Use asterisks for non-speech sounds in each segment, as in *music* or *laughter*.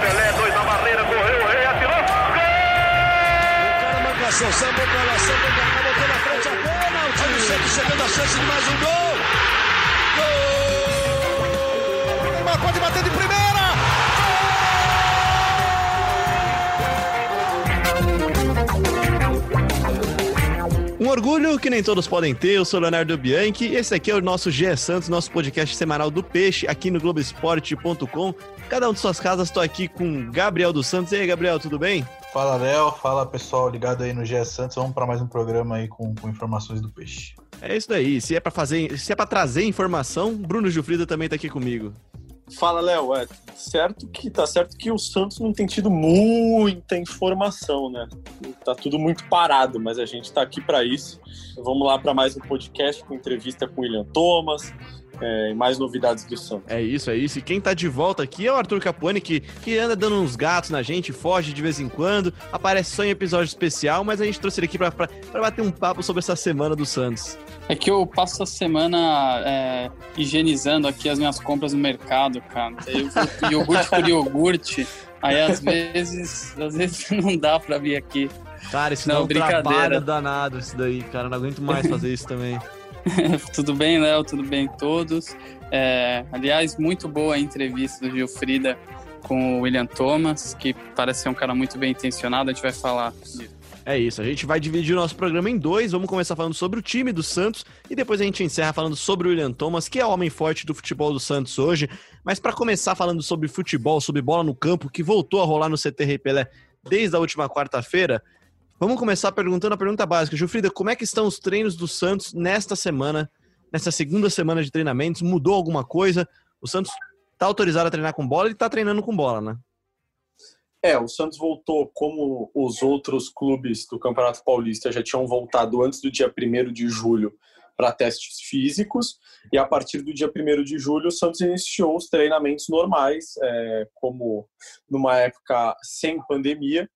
Pelé, dois na barreira, correu, o rei atirou. Gol! O cara marcação, sambou pra lá, sambou pra cá, botou na frente a pênalti. Olha o Santos chegando a chance de mais um gol. Gol! O Neymar pode bater de primeira. Orgulho que nem todos podem ter, eu sou Leonardo Bianchi e esse aqui é o nosso GE Santos, nosso podcast semanal do Peixe, aqui no Globoesporte.com. Cada um de suas casas, estou aqui com Gabriel dos Santos. E aí, Gabriel, tudo bem? Fala, Léo. Fala, pessoal ligado aí no GE Santos. Vamos para mais um programa aí com, com informações do peixe. É isso daí. Se é para fazer, se é para trazer informação, Bruno Gilfrida também está aqui comigo. Fala, Léo. É certo que tá certo que o Santos não tem tido muita informação, né? Tá tudo muito parado, mas a gente tá aqui para isso. Vamos lá para mais um podcast com entrevista com o William Thomas, é, e mais novidades do Santos. É isso, é isso. E quem tá de volta aqui é o Arthur Capuani, que, que anda dando uns gatos na gente, foge de vez em quando, aparece só em episódio especial, mas a gente trouxe ele aqui pra, pra, pra bater um papo sobre essa semana do Santos. É que eu passo a semana é, higienizando aqui as minhas compras no mercado, cara. Eu, *laughs* iogurte por iogurte, aí às vezes, às vezes *laughs* não dá pra vir aqui. Cara, isso não, é um trabalho danado isso daí, cara. Eu não aguento mais fazer isso também. *laughs* Tudo bem, Léo? Tudo bem todos? É, aliás, muito boa a entrevista do Gilfrida com o William Thomas, que parece ser um cara muito bem intencionado, a gente vai falar disso. É isso, a gente vai dividir o nosso programa em dois. Vamos começar falando sobre o time do Santos e depois a gente encerra falando sobre o William Thomas, que é o homem forte do futebol do Santos hoje. Mas para começar falando sobre futebol, sobre bola no campo, que voltou a rolar no CT Pelé desde a última quarta-feira, Vamos começar perguntando a pergunta básica. Gilfrida, como é que estão os treinos do Santos nesta semana, nessa segunda semana de treinamentos? Mudou alguma coisa? O Santos está autorizado a treinar com bola e está treinando com bola, né? É, o Santos voltou como os outros clubes do Campeonato Paulista já tinham voltado antes do dia 1 de julho para testes físicos, e a partir do dia 1 de julho o Santos iniciou os treinamentos normais, é, como numa época sem pandemia,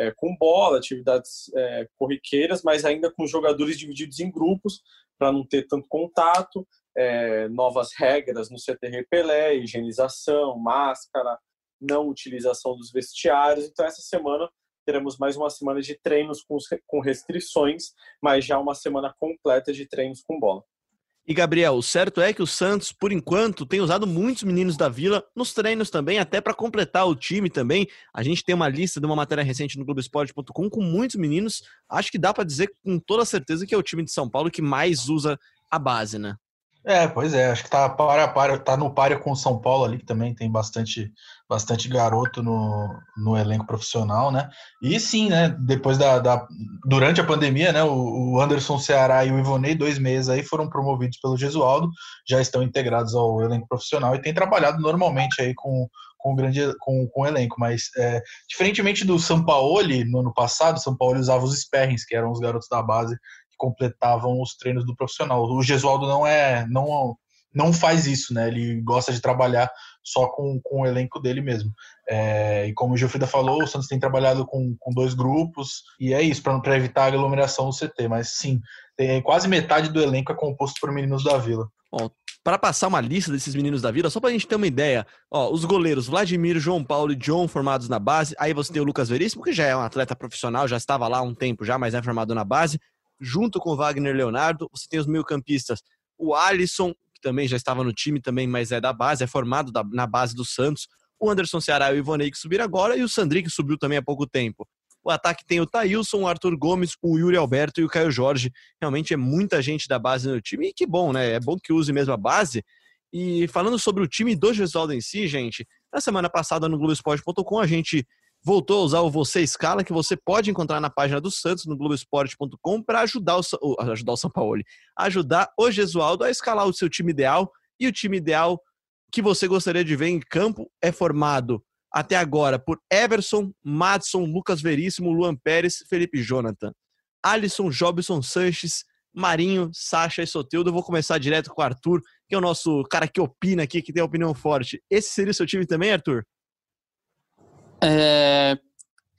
é, com bola, atividades é, corriqueiras, mas ainda com jogadores divididos em grupos para não ter tanto contato, é, novas regras no CTR Pelé, higienização, máscara, não utilização dos vestiários. Então, essa semana teremos mais uma semana de treinos com, com restrições, mas já uma semana completa de treinos com bola. E Gabriel, o certo é que o Santos, por enquanto, tem usado muitos meninos da Vila nos treinos também, até para completar o time também. A gente tem uma lista de uma matéria recente no Globoesporte.com com muitos meninos. Acho que dá para dizer com toda certeza que é o time de São Paulo que mais usa a base, né? É, pois é, acho que tá, para, para, tá no páreo com o São Paulo ali, que também tem bastante, bastante garoto no, no elenco profissional, né? E sim, né? Depois da. da durante a pandemia, né? O, o, Anderson Ceará e o Ivonei, dois meses aí, foram promovidos pelo Gesualdo, já estão integrados ao elenco profissional e têm trabalhado normalmente aí com, com o grande com, com o elenco. Mas é, diferentemente do São Paulo, no ano passado, o São Paulo usava os Sperrings, que eram os garotos da base completavam os treinos do profissional. O Gesualdo não é não não faz isso, né? Ele gosta de trabalhar só com, com o elenco dele mesmo. É, e como o Gilfrida falou, o Santos tem trabalhado com, com dois grupos, e é isso, para evitar a aglomeração do CT. Mas sim, tem, quase metade do elenco é composto por meninos da Vila. Bom, para passar uma lista desses meninos da Vila, só para a gente ter uma ideia, ó, os goleiros Vladimir, João Paulo e John formados na base, aí você tem o Lucas Veríssimo, que já é um atleta profissional, já estava lá há um tempo já, mas é formado na base, junto com o Wagner Leonardo. Você tem os meio-campistas, o Alisson, também já estava no time também, mas é da base, é formado da, na base do Santos. O Anderson Ceará e o Ivonei que subiram agora e o Sandri que subiu também há pouco tempo. O ataque tem o Thailson, o Arthur Gomes, o Yuri Alberto e o Caio Jorge. Realmente é muita gente da base no time e que bom, né? É bom que use mesmo a base. E falando sobre o time do Gesualdo em si, gente, na semana passada no Globoesporte.com a gente voltou a usar o Você Escala, que você pode encontrar na página do Santos, no Globoesporte.com, para ajudar o, ajudar o São Paulo, ajudar o Gesualdo a escalar o seu time ideal. E o time ideal que você gostaria de ver em campo é formado até agora por Everson, Madison, Lucas Veríssimo, Luan Pérez, Felipe Jonathan, Alisson, Jobson Sanches, Marinho, Sacha e Soteldo. Eu vou começar direto com o Arthur, que é o nosso cara que opina aqui, que tem opinião forte. Esse seria o seu time também, Arthur? É,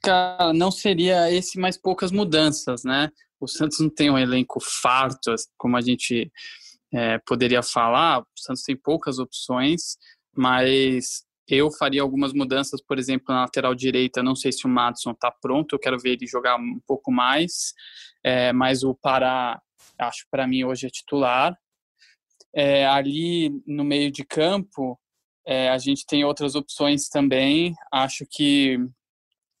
cara, não seria esse mais poucas mudanças, né? O Santos não tem um elenco farto, como a gente é, poderia falar. O Santos tem poucas opções, mas eu faria algumas mudanças, por exemplo, na lateral direita. Não sei se o Madison está pronto, eu quero ver ele jogar um pouco mais, é, mas o Pará, acho para mim hoje é titular. É, ali no meio de campo, é, a gente tem outras opções também. Acho que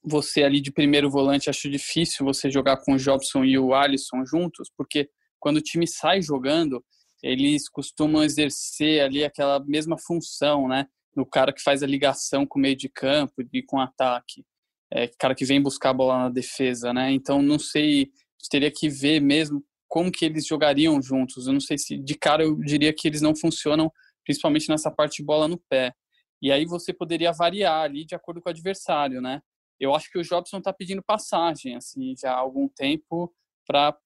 você ali de primeiro volante, acho difícil você jogar com o Jobson e o Alisson juntos, porque quando o time sai jogando, eles costumam exercer ali aquela mesma função, né? No cara que faz a ligação com o meio de campo e com o ataque. É, cara que vem buscar a bola na defesa, né? Então, não sei, teria que ver mesmo como que eles jogariam juntos. Eu não sei se, de cara, eu diria que eles não funcionam, principalmente nessa parte de bola no pé. E aí você poderia variar ali de acordo com o adversário, né? Eu acho que o Jobson está pedindo passagem, assim, já há algum tempo para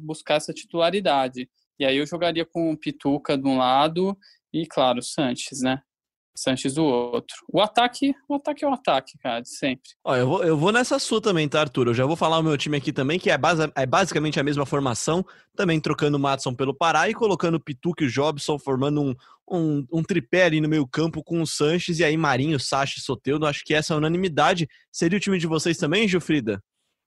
buscar essa titularidade. E aí eu jogaria com o Pituca de um lado e, claro, o Sanches, né? Sanches do outro. O ataque, o ataque é o ataque, cara, de sempre. Ó, eu vou, eu vou nessa sua também, tá, Arthur? Eu já vou falar o meu time aqui também, que é, base, é basicamente a mesma formação, também trocando o Matson pelo Pará e colocando o Pituca e o Jobson, formando um, um, um tripé ali no meio campo com o Sanches e aí Marinho, Sacha e Soteudo. Acho que essa unanimidade seria o time de vocês também, Gilfrida?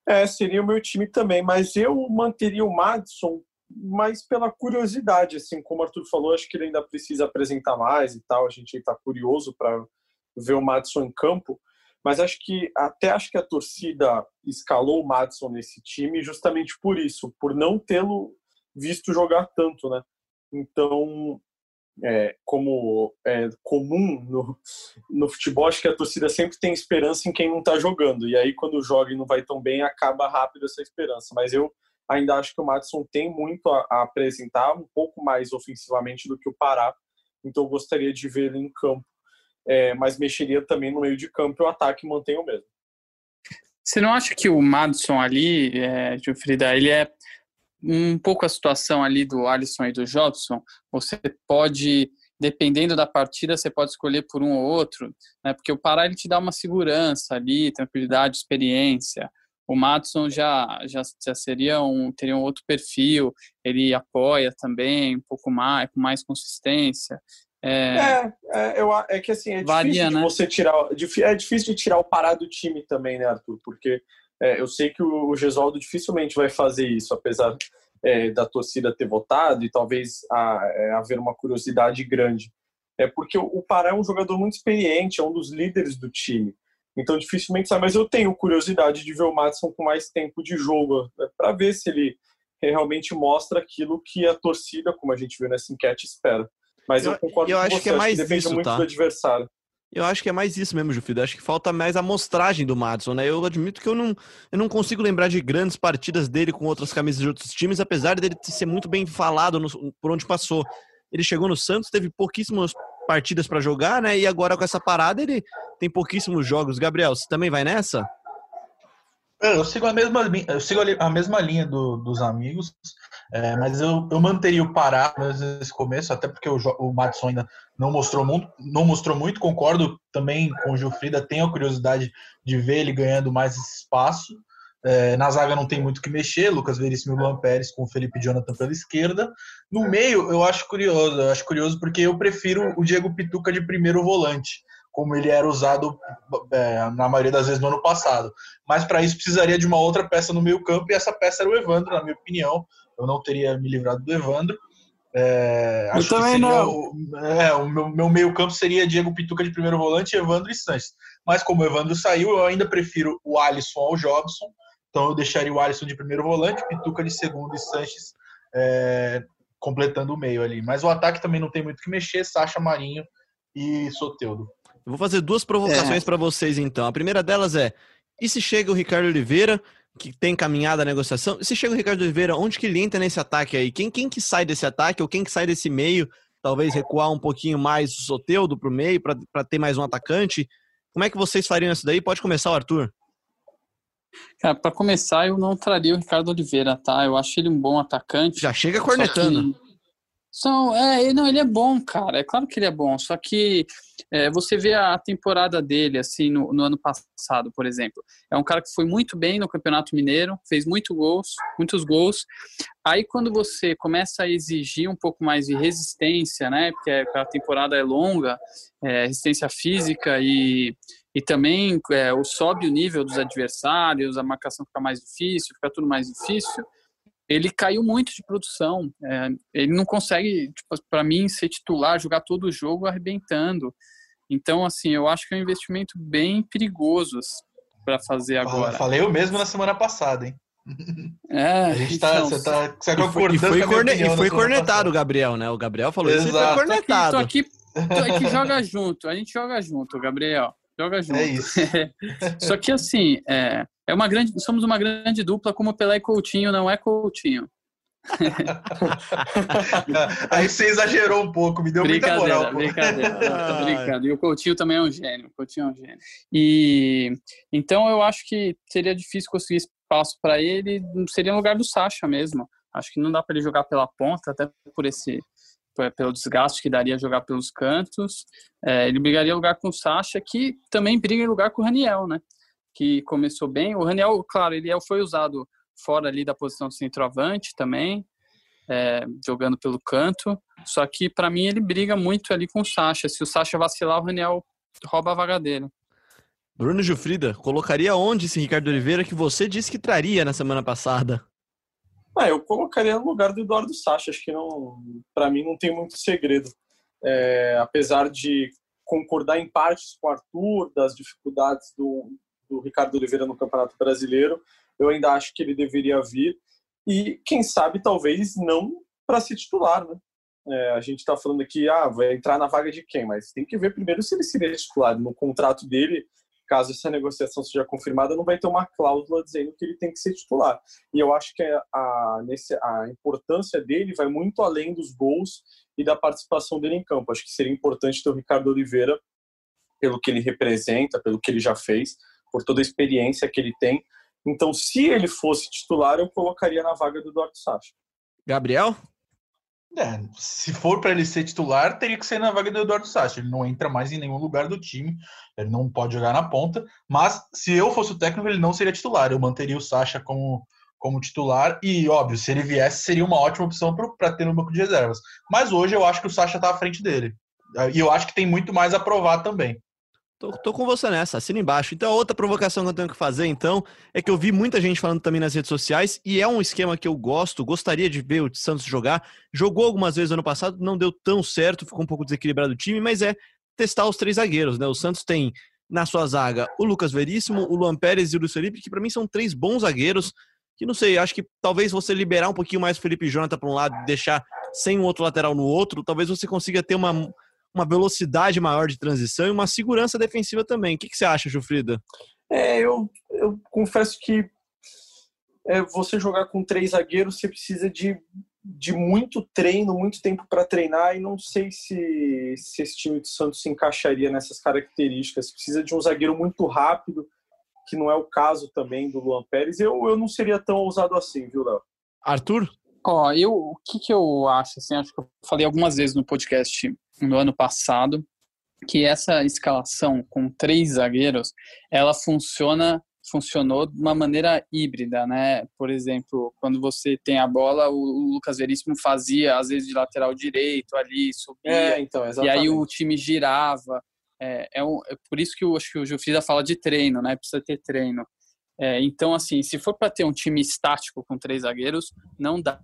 É, seria o meu time também, mas eu manteria o Madison mais pela curiosidade, assim, como o Arthur falou, acho que ele ainda precisa apresentar mais e tal, a gente está curioso para ver o Madison em campo, mas acho que até acho que a torcida escalou o Madison nesse time justamente por isso, por não tê-lo visto jogar tanto, né? Então, é, como é comum no, no futebol, acho que a torcida sempre tem esperança em quem não está jogando. E aí, quando joga e não vai tão bem, acaba rápido essa esperança. Mas eu ainda acho que o Madison tem muito a, a apresentar, um pouco mais ofensivamente do que o Pará. Então, eu gostaria de ver ele em campo. É, mas mexeria também no meio de campo e o ataque mantém o mesmo. Você não acha que o Madison ali, é, Gilfrida, ele é um pouco a situação ali do Alisson e do Jobson, você pode, dependendo da partida, você pode escolher por um ou outro, né? Porque o Pará ele te dá uma segurança ali, tranquilidade, experiência. O Matson já, já, já seria um, teria um outro perfil, ele apoia também um pouco mais, com mais consistência. É, é, é, eu, é que assim, é varia, difícil de né? você tirar. É difícil de tirar o Pará do time também, né, Arthur? Porque é, eu sei que o, o Gesualdo dificilmente vai fazer isso, apesar é, da torcida ter votado e talvez a, é, haver uma curiosidade grande. É porque o, o Pará é um jogador muito experiente, é um dos líderes do time. Então dificilmente sai, mas eu tenho curiosidade de ver o Madison com mais tempo de jogo, né, para ver se ele realmente mostra aquilo que a torcida, como a gente viu nessa enquete, espera. Mas eu, eu concordo eu com acho você, que é mais que depende isso, muito tá? do adversário. Eu acho que é mais isso mesmo, Jufida. Acho que falta mais a mostragem do Madison, né? Eu admito que eu não, eu não consigo lembrar de grandes partidas dele com outras camisas de outros times, apesar dele ser muito bem falado no, por onde passou. Ele chegou no Santos, teve pouquíssimas partidas para jogar, né? E agora com essa parada ele tem pouquíssimos jogos. Gabriel, você também vai nessa? Eu sigo a mesma, eu sigo a mesma linha do, dos amigos, é, mas eu, eu manteria o Pará nesse começo, até porque o, o Madison ainda não mostrou muito, não mostrou muito. Concordo também com o Gilfrida, tenho a curiosidade de ver ele ganhando mais espaço. É, na zaga não tem muito que mexer, Lucas Veríssimo e Luan Pérez com o Felipe Jonathan pela esquerda. No meio, eu acho curioso, eu acho curioso porque eu prefiro o Diego Pituca de primeiro volante como ele era usado é, na maioria das vezes no ano passado. Mas para isso precisaria de uma outra peça no meio campo, e essa peça era o Evandro, na minha opinião. Eu não teria me livrado do Evandro. É, eu também não. O, é, o meu, meu meio campo seria Diego Pituca de primeiro volante, Evandro e Sanches. Mas como o Evandro saiu, eu ainda prefiro o Alisson ao Jobson. Então eu deixaria o Alisson de primeiro volante, Pituca de segundo e Sanches é, completando o meio ali. Mas o ataque também não tem muito que mexer, Sacha Marinho e Soteudo. Eu vou fazer duas provocações é. para vocês, então. A primeira delas é: e se chega o Ricardo Oliveira, que tem caminhada a negociação? E se chega o Ricardo Oliveira, onde que ele entra nesse ataque aí? Quem, quem que sai desse ataque ou quem que sai desse meio? Talvez recuar um pouquinho mais o Soteudo para o meio para ter mais um atacante. Como é que vocês fariam isso daí? Pode começar, Arthur. Cara, para começar, eu não traria o Ricardo Oliveira, tá? Eu acho ele um bom atacante. Já chega cornetando. São, é, não, ele é bom, cara. É claro que ele é bom. Só que é, você vê a temporada dele, assim, no, no, ano passado, por exemplo. É um cara que foi muito bem no Campeonato Mineiro, fez muito gols, muitos gols. Aí, quando você começa a exigir um pouco mais de resistência, né? Porque a temporada é longa, é, resistência física e, e também é, sobe o nível dos adversários, a marcação fica mais difícil, fica tudo mais difícil ele caiu muito de produção. É, ele não consegue, tipo, para mim, ser titular, jogar todo o jogo arrebentando. Então, assim, eu acho que é um investimento bem perigoso para fazer agora. Falei eu mesmo na semana passada, hein? *laughs* É, a gente tá, então, você tá, você e foi, e foi, corne, e foi cornetado o Gabriel, né? O Gabriel falou Exato. isso foi cornetado. Tô aqui, tô aqui, tô aqui joga junto, a gente joga junto, Gabriel. Joga junto. É isso. *laughs* Só que assim, é, é uma grande, somos uma grande dupla como Pelé e Coutinho, não é Coutinho. *laughs* Aí você exagerou um pouco, me deu muita moral. Pô. Brincadeira, tô brincando. E o Coutinho também é um gênio. O Coutinho é um gênio. E então eu acho que seria difícil conseguir espaço para ele, seria no lugar do Sacha mesmo. Acho que não dá para ele jogar pela ponta, até por esse pelo desgaste que daria jogar pelos cantos. É, ele brigaria lugar com o Sacha, que também briga em lugar com o Raniel, né? Que começou bem. O Raniel, claro, ele foi usado fora ali da posição de centroavante também, é, jogando pelo canto. Só que para mim ele briga muito ali com o Sacha. Se o Sacha vacilar, o Raniel rouba a vaga dele. Bruno Gilfrida, colocaria onde esse Ricardo Oliveira que você disse que traria na semana passada? Ah, eu colocaria no lugar do Eduardo Sacha. Acho que não, para mim não tem muito segredo. É, apesar de concordar em partes com o Arthur das dificuldades do, do Ricardo Oliveira no Campeonato Brasileiro, eu ainda acho que ele deveria vir e quem sabe talvez não para ser titular, né? É, a gente está falando aqui, ah, vai entrar na vaga de quem? Mas tem que ver primeiro se ele seria titular. No contrato dele, caso essa negociação seja confirmada, não vai ter uma cláusula dizendo que ele tem que ser titular. E eu acho que a, nesse, a importância dele vai muito além dos gols e da participação dele em campo. Acho que seria importante ter o Ricardo Oliveira, pelo que ele representa, pelo que ele já fez, por toda a experiência que ele tem. Então, se ele fosse titular, eu colocaria na vaga do Eduardo Sacha. Gabriel? É, se for para ele ser titular, teria que ser na vaga do Eduardo Sacha. Ele não entra mais em nenhum lugar do time, ele não pode jogar na ponta. Mas se eu fosse o técnico, ele não seria titular. Eu manteria o Sacha como, como titular e, óbvio, se ele viesse, seria uma ótima opção para ter no banco de reservas. Mas hoje eu acho que o Sacha está à frente dele. E eu acho que tem muito mais a provar também. Tô, tô, com você nessa, assina embaixo. Então, outra provocação que eu tenho que fazer, então, é que eu vi muita gente falando também nas redes sociais, e é um esquema que eu gosto, gostaria de ver o Santos jogar. Jogou algumas vezes ano passado, não deu tão certo, ficou um pouco desequilibrado o time, mas é testar os três zagueiros, né? O Santos tem na sua zaga o Lucas Veríssimo, o Luan Pérez e o Luiz Felipe, que para mim são três bons zagueiros, que não sei, acho que talvez você liberar um pouquinho mais o Felipe Jonathan para um lado e deixar sem um outro lateral no outro, talvez você consiga ter uma uma velocidade maior de transição e uma segurança defensiva também. O que, que você acha, Jufrida? É, eu, eu confesso que é, você jogar com três zagueiros, você precisa de, de muito treino, muito tempo para treinar, e não sei se, se esse time do Santos se encaixaria nessas características. Precisa de um zagueiro muito rápido, que não é o caso também do Luan Pérez. Eu, eu não seria tão ousado assim, viu, Léo? Arthur? Ó, eu, o que, que eu acho, assim, acho que eu falei algumas vezes no podcast no ano passado, que essa escalação com três zagueiros, ela funciona funcionou de uma maneira híbrida, né? Por exemplo, quando você tem a bola, o Lucas Veríssimo fazia às vezes de lateral direito ali, subia, é, então, e aí o time girava. É, é, um, é, por isso que eu acho que o Jufrida fala de treino, né? Precisa ter treino. É, então, assim, se for para ter um time estático com três zagueiros, não dá.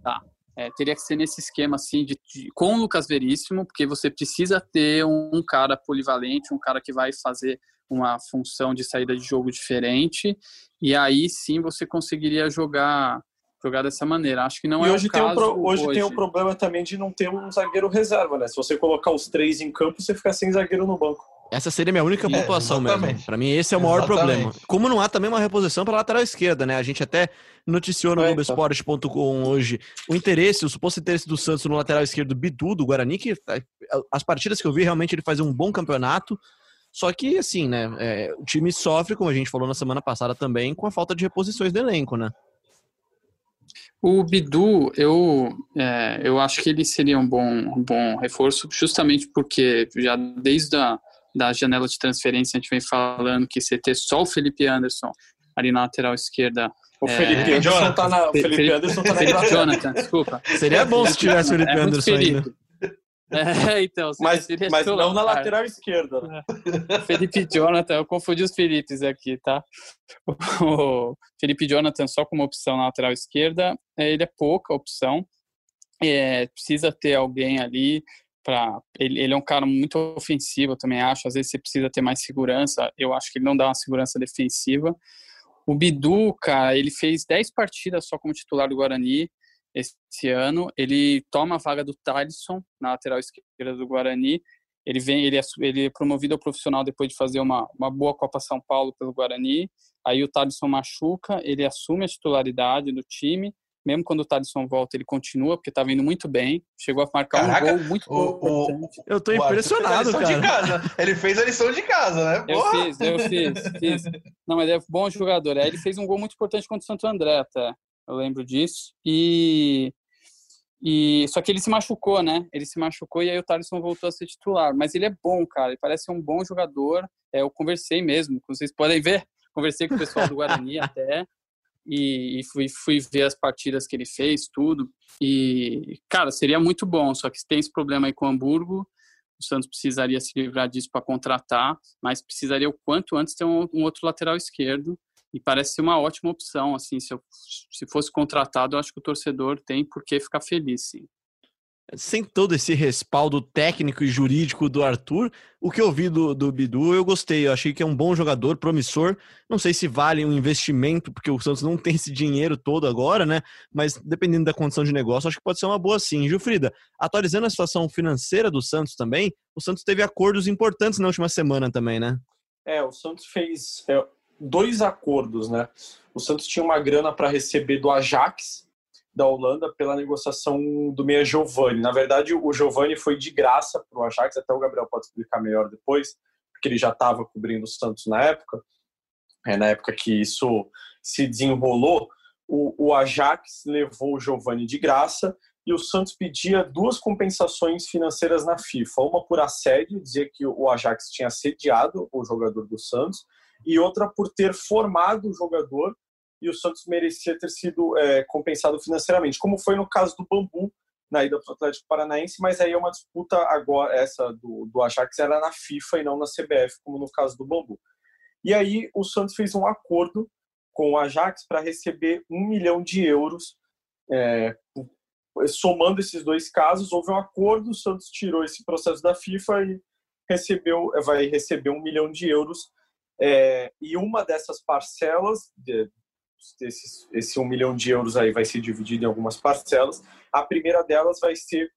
É, teria que ser nesse esquema assim de, de, com o Lucas Veríssimo, porque você precisa ter um, um, cara polivalente, um cara que vai fazer uma função de saída de jogo diferente, e aí sim você conseguiria jogar jogar dessa maneira. Acho que não e é hoje o tem caso. Um pro, hoje, hoje, tem o problema também de não ter um zagueiro reserva, né? Se você colocar os três em campo, você fica sem zagueiro no banco. Essa seria a minha única pontuação é, mesmo. Para mim, esse é o maior exatamente. problema. Como não há também uma reposição para lateral esquerda, né? A gente até noticiou no Globoesporte.com hoje o interesse, o suposto interesse do Santos no lateral esquerdo Bidu, do Guarani, que é, as partidas que eu vi, realmente ele fazia um bom campeonato. Só que, assim, né? É, o time sofre, como a gente falou na semana passada também, com a falta de reposições do elenco, né? O Bidu, eu, é, eu acho que ele seria um bom, um bom reforço, justamente porque já desde a da janela de transferência a gente vem falando que você ter só o Felipe Anderson ali na lateral esquerda. O Felipe, é, Anderson, tá na, Felipe, Felipe Anderson tá na Felipe Jonathan, desculpa. Seria bom se tivesse o Felipe é Anderson Felipe. É, então. Mas, mas não na lateral esquerda. Né? Felipe Jonathan, eu confundi os Felipes aqui, tá? O Felipe Jonathan só como opção na lateral esquerda, é, ele é pouca opção. É, precisa ter alguém ali para ele, ele, é um cara muito ofensivo, eu também acho. Às vezes você precisa ter mais segurança. Eu acho que ele não dá uma segurança defensiva. O Bidu, cara, ele fez 10 partidas só como titular do Guarani esse ano. Ele toma a vaga do Thalisson na lateral esquerda do Guarani. Ele vem, ele é, ele é promovido ao profissional depois de fazer uma, uma boa Copa São Paulo pelo Guarani. Aí o Thalisson machuca, ele assume a titularidade do time. Mesmo quando o Thalisson volta, ele continua, porque tá vindo muito bem. Chegou a marcar Caraca, um gol muito o, o, Eu tô impressionado, cara. Ele fez a lição de casa, né? Eu fiz, eu fiz, fiz. Não, mas é bom jogador. Aí ele fez um gol muito importante contra o Santo André, até eu lembro disso. E, e só que ele se machucou, né? Ele se machucou e aí o Thaleson voltou a ser titular. Mas ele é bom, cara. Ele parece um bom jogador. É, eu conversei mesmo, vocês podem ver. Conversei com o pessoal do Guarani *laughs* até. E, e fui, fui ver as partidas que ele fez, tudo. E, cara, seria muito bom. Só que tem esse problema aí com o Hamburgo. O Santos precisaria se livrar disso para contratar, mas precisaria o quanto antes ter um, um outro lateral esquerdo e parece ser uma ótima opção, assim, se, eu, se fosse contratado, eu acho que o torcedor tem por que ficar feliz, sim. Sem todo esse respaldo técnico e jurídico do Arthur, o que eu vi do, do Bidu, eu gostei. Eu achei que é um bom jogador, promissor. Não sei se vale um investimento, porque o Santos não *laughs* tem esse dinheiro todo agora, né? Mas dependendo da condição de negócio, acho que pode ser uma boa sim. Gilfrida, atualizando a situação financeira do Santos também, o Santos teve acordos importantes na última semana também, né? É, o Santos fez. É, dois acordos, né? O Santos tinha uma grana para receber do Ajax da Holanda pela negociação do meia Giovani. Na verdade, o Giovani foi de graça para o Ajax, até o Gabriel pode explicar melhor depois, porque ele já estava cobrindo o Santos na época. É, na época que isso se desenrolou, o, o Ajax levou o Giovani de graça e o Santos pedia duas compensações financeiras na FIFA. Uma por assédio, dizia que o Ajax tinha assediado o jogador do Santos, e outra por ter formado o jogador e o Santos merecia ter sido é, compensado financeiramente, como foi no caso do Bambu na ida para o Atlético Paranaense, mas aí é uma disputa agora, essa do, do Ajax era na FIFA e não na CBF, como no caso do Bambu. E aí o Santos fez um acordo com o Ajax para receber um milhão de euros. É, somando esses dois casos, houve um acordo, o Santos tirou esse processo da FIFA e recebeu, vai receber um milhão de euros é, e uma dessas parcelas, de, esse, esse um milhão de euros aí vai ser dividido em algumas parcelas. A primeira delas vai ser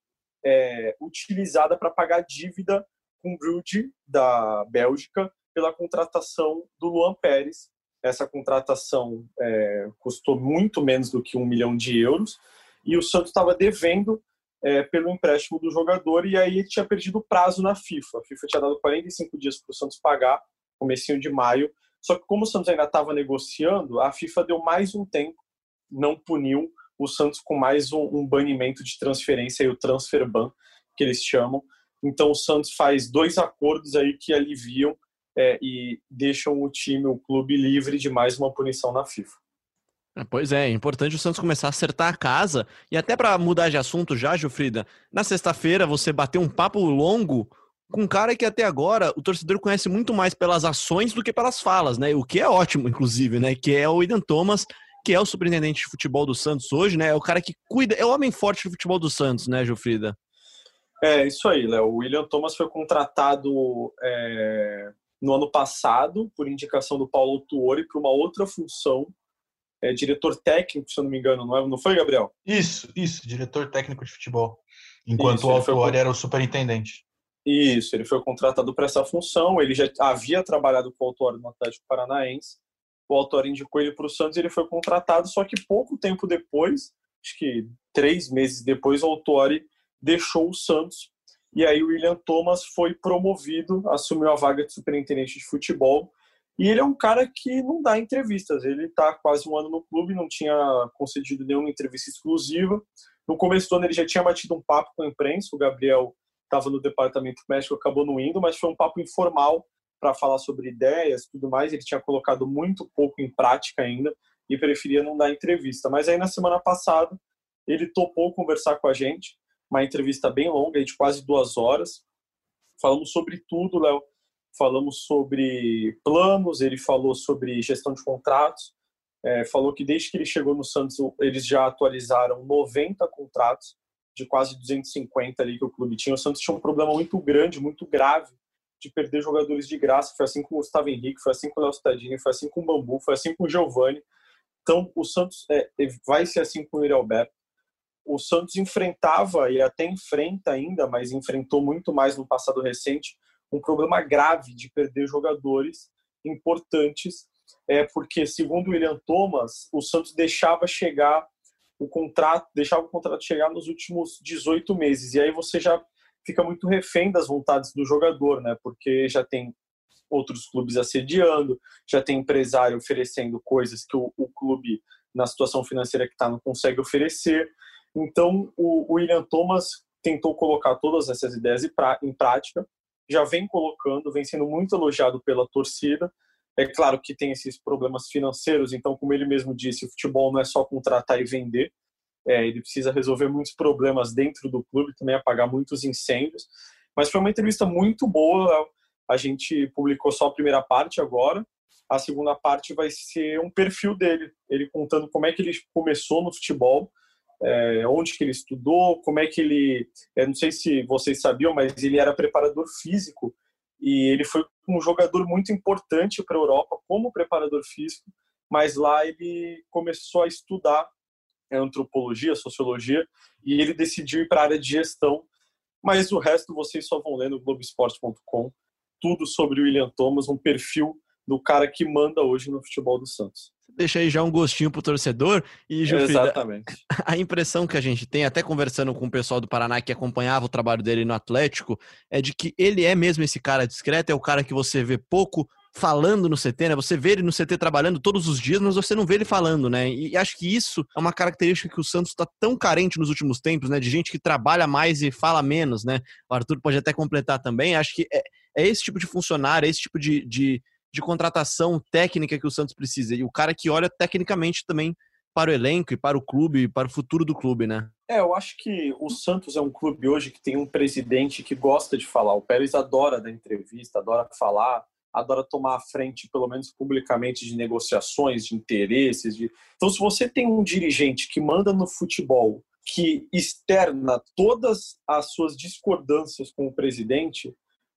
é, utilizada para pagar dívida com o Brugge, da Bélgica, pela contratação do Luan Pérez. Essa contratação é, custou muito menos do que um milhão de euros e o Santos estava devendo é, pelo empréstimo do jogador e aí tinha perdido o prazo na FIFA. A FIFA tinha dado 45 dias para o Santos pagar comecinho de maio. Só que como o Santos ainda estava negociando, a FIFA deu mais um tempo, não puniu o Santos com mais um, um banimento de transferência, o transfer ban, que eles chamam. Então o Santos faz dois acordos aí que aliviam é, e deixam o time, o clube livre de mais uma punição na FIFA. É, pois é, é importante o Santos começar a acertar a casa. E até para mudar de assunto já, Gilfrida, na sexta-feira você bateu um papo longo com um cara que até agora o torcedor conhece muito mais pelas ações do que pelas falas, né? O que é ótimo, inclusive, né? Que é o William Thomas, que é o superintendente de futebol do Santos hoje, né? É o cara que cuida, é o homem forte do futebol do Santos, né, Gilfrida? É, isso aí, Léo. O William Thomas foi contratado é, no ano passado, por indicação do Paulo Tuori, para uma outra função. É, diretor técnico, se eu não me engano, não, é, não foi, Gabriel? Isso, isso, diretor técnico de futebol. Enquanto isso, o Autuori foi... era o superintendente. Isso, ele foi contratado para essa função. Ele já havia trabalhado com o Autório no Atlético Paranaense. O Autório indicou ele para o Santos e ele foi contratado. Só que pouco tempo depois, acho que três meses depois, o Autório deixou o Santos. E aí o William Thomas foi promovido, assumiu a vaga de superintendente de futebol. E ele é um cara que não dá entrevistas. Ele está quase um ano no clube, não tinha concedido nenhuma entrevista exclusiva. No começo do ano ele já tinha batido um papo com a imprensa. O Gabriel estava no departamento médico, acabou não indo, mas foi um papo informal para falar sobre ideias, tudo mais. Ele tinha colocado muito pouco em prática ainda e preferia não dar entrevista. Mas aí na semana passada ele topou conversar com a gente, uma entrevista bem longa, de quase duas horas. Falamos sobre tudo, Léo falamos sobre planos, ele falou sobre gestão de contratos, é, falou que desde que ele chegou no Santos, eles já atualizaram 90 contratos de quase 250 ali que o clube tinha. O Santos tinha um problema muito grande, muito grave de perder jogadores de graça. Foi assim com o Gustavo Henrique, foi assim com o Léo Cittadini, foi assim com o Bambu, foi assim com o Giovani. Então, o Santos é, vai ser assim com o Yuri Alberto. O Santos enfrentava e até enfrenta ainda, mas enfrentou muito mais no passado recente, um problema grave de perder jogadores importantes, é porque segundo o William Thomas, o Santos deixava chegar o contrato, deixava o contrato chegar nos últimos 18 meses. E aí você já fica muito refém das vontades do jogador, né? Porque já tem outros clubes assediando, já tem empresário oferecendo coisas que o, o clube, na situação financeira que está, não consegue oferecer. Então, o, o William Thomas tentou colocar todas essas ideias em prática já vem colocando, vem sendo muito elogiado pela torcida. É claro que tem esses problemas financeiros, então, como ele mesmo disse, o futebol não é só contratar e vender, é, ele precisa resolver muitos problemas dentro do clube, também apagar muitos incêndios. Mas foi uma entrevista muito boa, a gente publicou só a primeira parte agora, a segunda parte vai ser um perfil dele, ele contando como é que ele começou no futebol, é, onde que ele estudou, como é que ele, é, não sei se vocês sabiam, mas ele era preparador físico e ele foi um jogador muito importante para a Europa como preparador físico, mas lá ele começou a estudar antropologia, sociologia e ele decidiu ir para a área de gestão. Mas o resto vocês só vão ler no Globoesporte.com tudo sobre o William Thomas, um perfil do cara que manda hoje no futebol do Santos deixa aí já um gostinho pro torcedor. E, Gilfrida, Exatamente. *laughs* a impressão que a gente tem, até conversando com o pessoal do Paraná que acompanhava o trabalho dele no Atlético, é de que ele é mesmo esse cara discreto, é o cara que você vê pouco falando no CT, né? Você vê ele no CT trabalhando todos os dias, mas você não vê ele falando, né? E acho que isso é uma característica que o Santos está tão carente nos últimos tempos, né? De gente que trabalha mais e fala menos, né? O Arthur pode até completar também. Acho que é, é esse tipo de funcionário, é esse tipo de, de de contratação técnica que o Santos precisa. E o cara que olha tecnicamente também para o elenco e para o clube, e para o futuro do clube, né? É, eu acho que o Santos é um clube hoje que tem um presidente que gosta de falar. O Pérez adora dar entrevista, adora falar, adora tomar a frente, pelo menos publicamente, de negociações, de interesses. De... Então, se você tem um dirigente que manda no futebol, que externa todas as suas discordâncias com o presidente,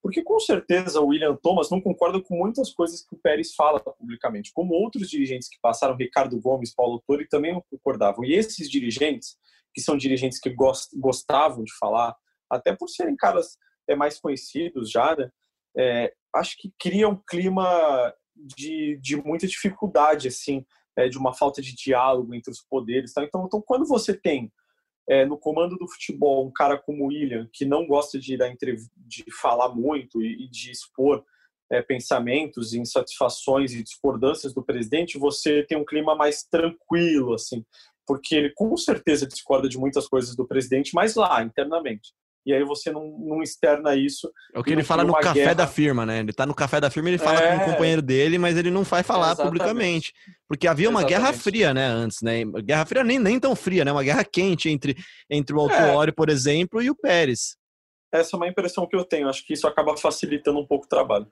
porque com certeza o William Thomas não concorda com muitas coisas que o Pérez fala publicamente, como outros dirigentes que passaram, Ricardo Gomes, Paulo Torre, também não concordavam. E esses dirigentes, que são dirigentes que gostavam de falar, até por serem caras é, mais conhecidos já, né, é, acho que cria um clima de, de muita dificuldade, assim, é, de uma falta de diálogo entre os poderes. Tá? Então, então, quando você tem é, no comando do futebol um cara como o William, que não gosta de, dar de falar muito e, e de expor é, pensamentos, insatisfações e discordâncias do presidente, você tem um clima mais tranquilo, assim, porque ele com certeza discorda de muitas coisas do presidente, mas lá, internamente e aí você não, não externa isso. É o que ele fala no café guerra. da firma, né? Ele tá no café da firma, ele fala é... com o companheiro dele, mas ele não vai falar Exatamente. publicamente. Porque havia uma Exatamente. guerra fria, né, antes, né? Guerra fria nem, nem tão fria, né? Uma guerra quente entre, entre o Autuori, é. por exemplo, e o Pérez. Essa é uma impressão que eu tenho. Acho que isso acaba facilitando um pouco o trabalho.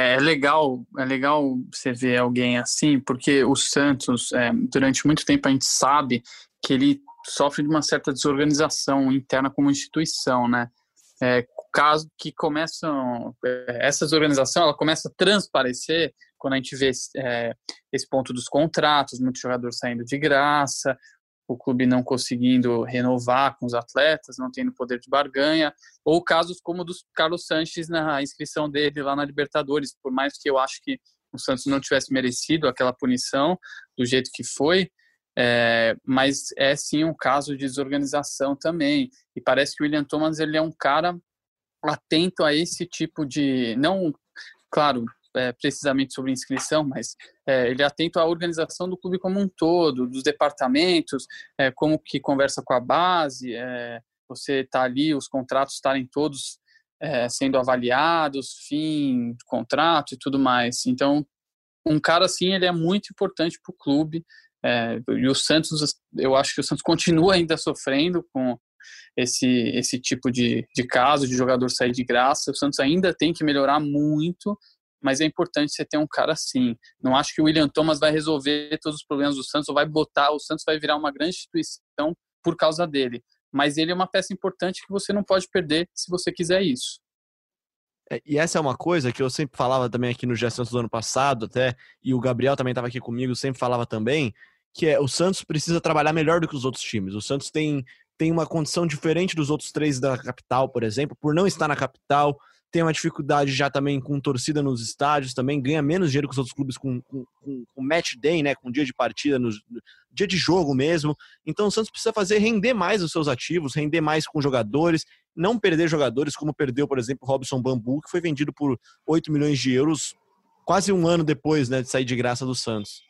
É legal, é legal você ver alguém assim, porque o Santos, é, durante muito tempo a gente sabe que ele sofre de uma certa desorganização interna como instituição, né? É, caso que começam é, essa desorganização, ela começa a transparecer quando a gente vê é, esse ponto dos contratos, muitos jogadores saindo de graça, o clube não conseguindo renovar com os atletas, não tendo poder de barganha, ou casos como o dos Carlos Sanches na inscrição dele lá na Libertadores, por mais que eu acho que o Santos não tivesse merecido aquela punição do jeito que foi, é, mas é sim um caso de desorganização também. E parece que o William Thomas ele é um cara atento a esse tipo de. Não, claro, é, precisamente sobre inscrição, mas é, ele é atento à organização do clube como um todo, dos departamentos, é, como que conversa com a base, é, você está ali, os contratos estarem todos é, sendo avaliados, fim contrato e tudo mais. Então, um cara assim, ele é muito importante para o clube. É, e o Santos, eu acho que o Santos continua ainda sofrendo com esse, esse tipo de, de caso de jogador sair de graça. O Santos ainda tem que melhorar muito, mas é importante você ter um cara assim. Não acho que o William Thomas vai resolver todos os problemas do Santos ou vai botar, o Santos vai virar uma grande instituição por causa dele. Mas ele é uma peça importante que você não pode perder se você quiser isso. É, e essa é uma coisa que eu sempre falava também aqui no Santos do ano passado, até, e o Gabriel também estava aqui comigo, sempre falava também, que é o Santos precisa trabalhar melhor do que os outros times. O Santos tem, tem uma condição diferente dos outros três da capital, por exemplo, por não estar na capital, tem uma dificuldade já também com torcida nos estádios, também ganha menos dinheiro que os outros clubes com, com, com, match day, né, com dia de partida, no, dia de jogo mesmo. Então o Santos precisa fazer render mais os seus ativos, render mais com jogadores, não perder jogadores como perdeu, por exemplo, Robson Bambu, que foi vendido por 8 milhões de euros quase um ano depois né, de sair de graça do Santos.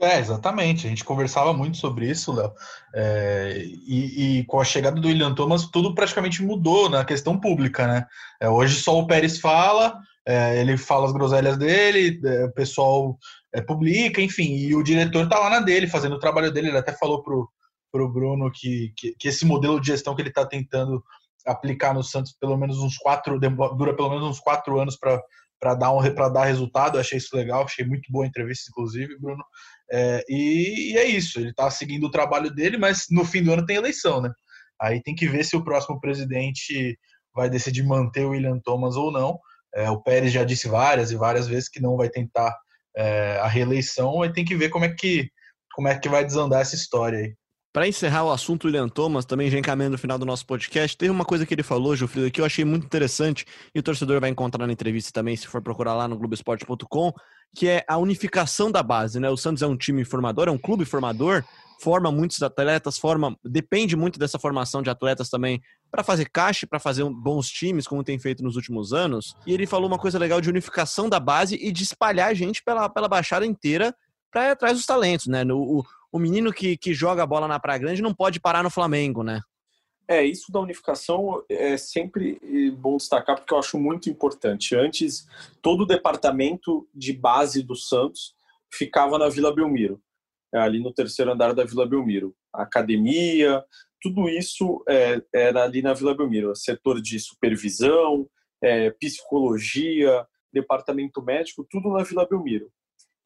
É, exatamente. A gente conversava muito sobre isso, Léo. É, e, e, com a chegada do William Thomas, tudo praticamente mudou na questão pública, né? É, hoje só o Pérez fala, é, ele fala as groselhas dele, é, o pessoal é, publica, enfim, e o diretor tá lá na dele, fazendo o trabalho dele. Ele até falou pro, pro Bruno que, que, que esse modelo de gestão que ele está tentando aplicar no Santos pelo menos uns quatro, dura pelo menos uns quatro anos para para dar um para dar resultado. Eu achei isso legal, achei muito boa a entrevista, inclusive, Bruno. É, e, e, é isso, ele está seguindo o trabalho dele, mas no fim do ano tem eleição, né? Aí tem que ver se o próximo presidente vai decidir manter o William Thomas ou não. É, o Pérez já disse várias e várias vezes que não vai tentar é, a reeleição, aí tem que ver como é que como é que vai desandar essa história aí. Para encerrar o assunto William Thomas, também já encaminhando no final do nosso podcast, teve uma coisa que ele falou, Gilfrido, que eu achei muito interessante, e o torcedor vai encontrar na entrevista também, se for procurar lá no Globoesporte.com, que é a unificação da base, né? O Santos é um time formador, é um clube formador, forma muitos atletas, forma, depende muito dessa formação de atletas também para fazer caixa, para fazer bons times, como tem feito nos últimos anos. E ele falou uma coisa legal de unificação da base e de espalhar gente pela, pela baixada inteira para ir atrás dos talentos, né? O, o menino que, que joga bola na Praia Grande não pode parar no Flamengo, né? É, isso da unificação é sempre bom destacar porque eu acho muito importante. Antes, todo o departamento de base do Santos ficava na Vila Belmiro, é, ali no terceiro andar da Vila Belmiro. A academia, tudo isso é, era ali na Vila Belmiro. Setor de supervisão, é, psicologia, departamento médico, tudo na Vila Belmiro.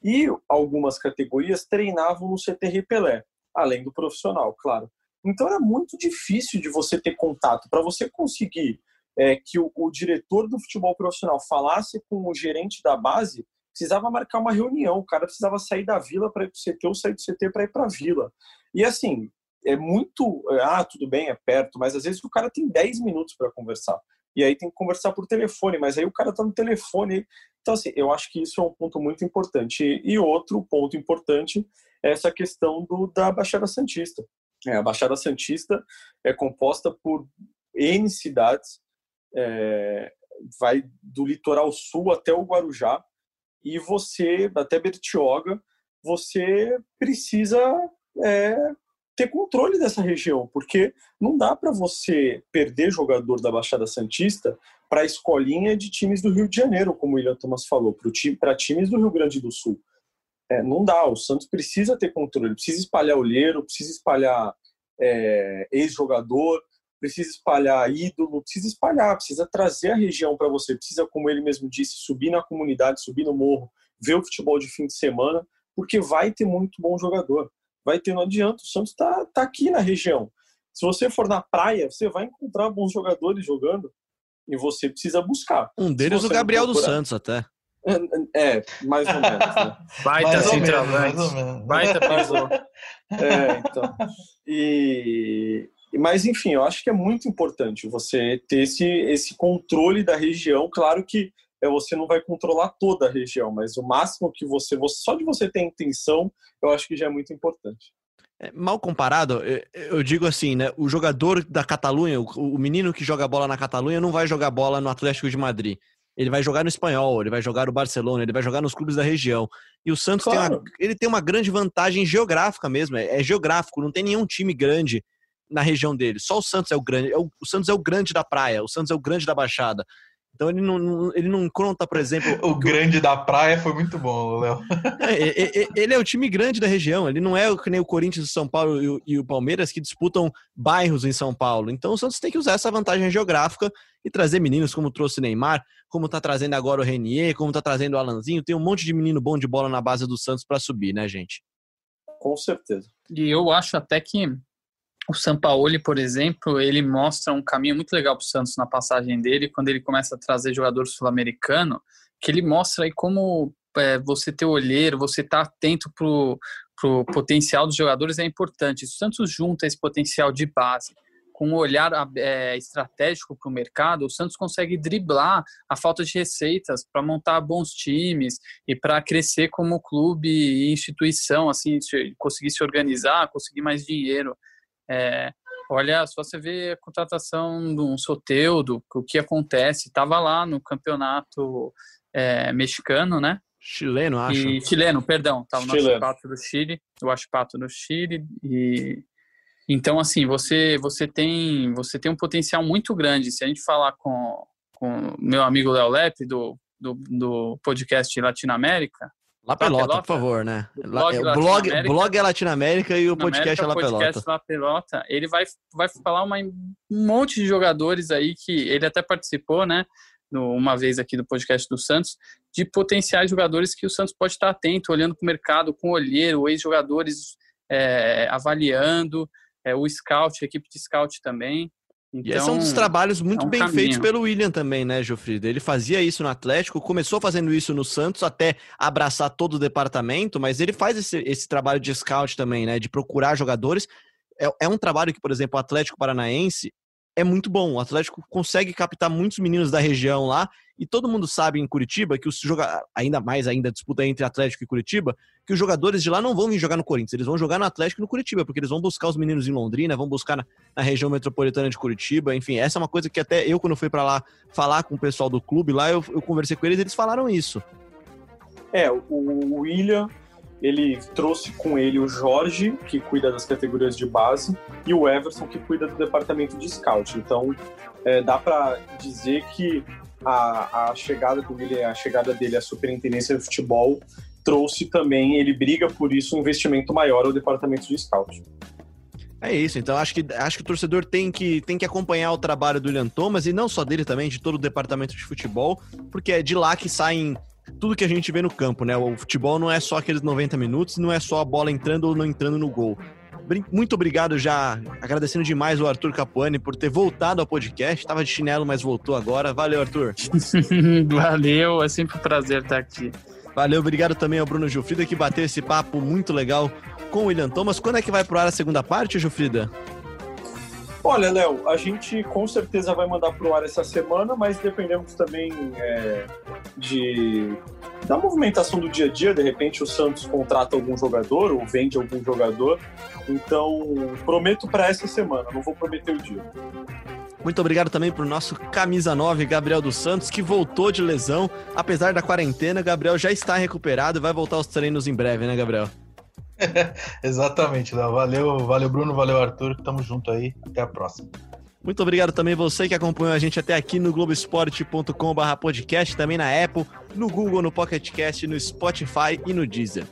E algumas categorias treinavam no CTR Pelé, além do profissional, claro. Então era muito difícil de você ter contato. Para você conseguir é, que o, o, diretor do futebol profissional falasse com o gerente da base, precisava marcar uma reunião. O cara precisava sair da vila para ir para o CT ou sair do CT para ir para a vila. E assim, é muito. Ah, tudo bem, é perto, mas às vezes o cara tem 10 minutos para conversar. E aí tem que conversar por telefone, mas aí o cara está no telefone. Então, assim, eu acho que isso é um ponto muito importante. E outro ponto importante é essa questão do, da Baixada Santista. É, a Baixada Santista é composta por N cidades, é, vai do litoral sul até o Guarujá, e você, até Bertioga, você precisa é, ter controle dessa região, porque não dá para você perder jogador da Baixada Santista para a escolinha de times do Rio de Janeiro, como o William Thomas falou, para times do Rio Grande do Sul. É, não dá, o Santos precisa ter controle, precisa espalhar olheiro, precisa espalhar é, ex-jogador, precisa espalhar ídolo, precisa espalhar, precisa trazer a região para você, precisa, como ele mesmo disse, subir na comunidade, subir no morro, ver o futebol de fim de semana, porque vai ter muito bom jogador vai ter, não adianta, o Santos está tá aqui na região. Se você for na praia, você vai encontrar bons jogadores jogando e você precisa buscar. Um deles o Gabriel dos Santos até. É, mais ou menos. Né? Baita *laughs* centroavante. Baita mais ou É, então. E, mas, enfim, eu acho que é muito importante você ter esse, esse controle da região. Claro que é, você não vai controlar toda a região, mas o máximo que você, você só de você ter intenção, eu acho que já é muito importante. É, mal comparado, eu digo assim, né? O jogador da Catalunha, o menino que joga bola na Catalunha, não vai jogar bola no Atlético de Madrid. Ele vai jogar no Espanhol, ele vai jogar no Barcelona, ele vai jogar nos clubes da região. E o Santos claro. tem uma, ele tem uma grande vantagem geográfica mesmo, é, é, geográfico, não tem nenhum time grande na região dele. Só o Santos é o grande, é o, o Santos é o grande da praia, o Santos é o grande da Baixada. Então ele não, ele não conta, por exemplo. o grande da praia foi muito bom, Léo. É, ele é o time grande da região. Ele não é que nem o Corinthians, o São Paulo e o, e o Palmeiras que disputam bairros em São Paulo. Então o Santos tem que usar essa vantagem geográfica e trazer meninos como trouxe o Neymar, como tá trazendo agora o Renier, como tá trazendo o Alanzinho. Tem um monte de menino bom de bola na base do Santos para subir, né, gente? Com certeza. E eu acho até que o Sampaoli, por exemplo, ele mostra um caminho muito legal para o Santos na passagem dele, quando ele começa a trazer jogador sul-americano, que ele mostra aí como é, você ter olheiro, você estar tá atento para o potencial dos jogadores é importante. O Santos junta esse potencial de base com um olhar é, estratégico para o mercado, o Santos consegue driblar a falta de receitas para montar bons times e para crescer como clube e instituição, assim, conseguir se organizar, conseguir mais dinheiro. É, olha, só você vê a contratação de um Soteudo, o que acontece, estava lá no campeonato é, mexicano, né? Chileno, acho. E, chileno, perdão, estava no Achipato do Chile, o Achipato do Chile e então assim, você você tem você tem um potencial muito grande. Se a gente falar com com meu amigo Léo Lepe do, do, do podcast Latinoamérica, La Pelota, Pelota, por favor, né? Blog, o blog, blog é Latinoamérica e o podcast é La podcast Pelota. La Pelota. Ele vai, vai falar uma, um monte de jogadores aí que ele até participou, né? No, uma vez aqui do podcast do Santos, de potenciais jogadores que o Santos pode estar atento, olhando para o mercado com olheiro, ex-jogadores é, avaliando, é, o scout, a equipe de scout também. Então, e esse é um dos trabalhos muito é um bem caminho. feitos pelo William também, né, Gilfrida? Ele fazia isso no Atlético, começou fazendo isso no Santos até abraçar todo o departamento, mas ele faz esse, esse trabalho de scout também, né? De procurar jogadores. É, é um trabalho que, por exemplo, o Atlético Paranaense é muito bom. O Atlético consegue captar muitos meninos da região lá e todo mundo sabe em Curitiba que os jogadores, ainda mais ainda a disputa entre Atlético e Curitiba, que os jogadores de lá não vão vir jogar no Corinthians, eles vão jogar no Atlético e no Curitiba, porque eles vão buscar os meninos em Londrina, vão buscar na, na região metropolitana de Curitiba, enfim, essa é uma coisa que até eu quando fui para lá falar com o pessoal do clube lá, eu, eu conversei com eles, eles falaram isso. É, o William ele trouxe com ele o Jorge, que cuida das categorias de base, e o Everson, que cuida do departamento de scout. Então, é, dá para dizer que a, a chegada dele, a chegada dele à superintendência de futebol trouxe também, ele briga por isso, um investimento maior ao departamento de scout. É isso, então acho que, acho que o torcedor tem que, tem que acompanhar o trabalho do William Thomas e não só dele também, de todo o departamento de futebol, porque é de lá que saem tudo que a gente vê no campo, né? O futebol não é só aqueles 90 minutos, não é só a bola entrando ou não entrando no gol. Muito obrigado já, agradecendo demais o Arthur Capuani por ter voltado ao podcast. Tava de chinelo, mas voltou agora. Valeu, Arthur. *laughs* Valeu, é sempre um prazer estar aqui. Valeu, obrigado também ao Bruno Gilfrida que bateu esse papo muito legal com o William Thomas. Quando é que vai pro ar a segunda parte, Gilfrida? Olha, Léo, a gente com certeza vai mandar pro ar essa semana, mas dependemos também é, de da movimentação do dia a dia. De repente, o Santos contrata algum jogador ou vende algum jogador. Então, prometo para essa semana, não vou prometer o dia. Muito obrigado também para o nosso camisa 9, Gabriel dos Santos, que voltou de lesão. Apesar da quarentena, Gabriel já está recuperado e vai voltar aos treinos em breve, né, Gabriel? *laughs* Exatamente, Léo. Valeu, valeu, Bruno, valeu, Arthur. Tamo junto aí. Até a próxima. Muito obrigado também você que acompanhou a gente até aqui no globesport.com.br podcast, também na Apple, no Google, no Pocket Cast, no Spotify e no Deezer.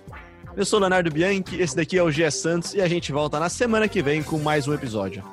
Eu sou Leonardo Bianchi, esse daqui é o G Santos e a gente volta na semana que vem com mais um episódio.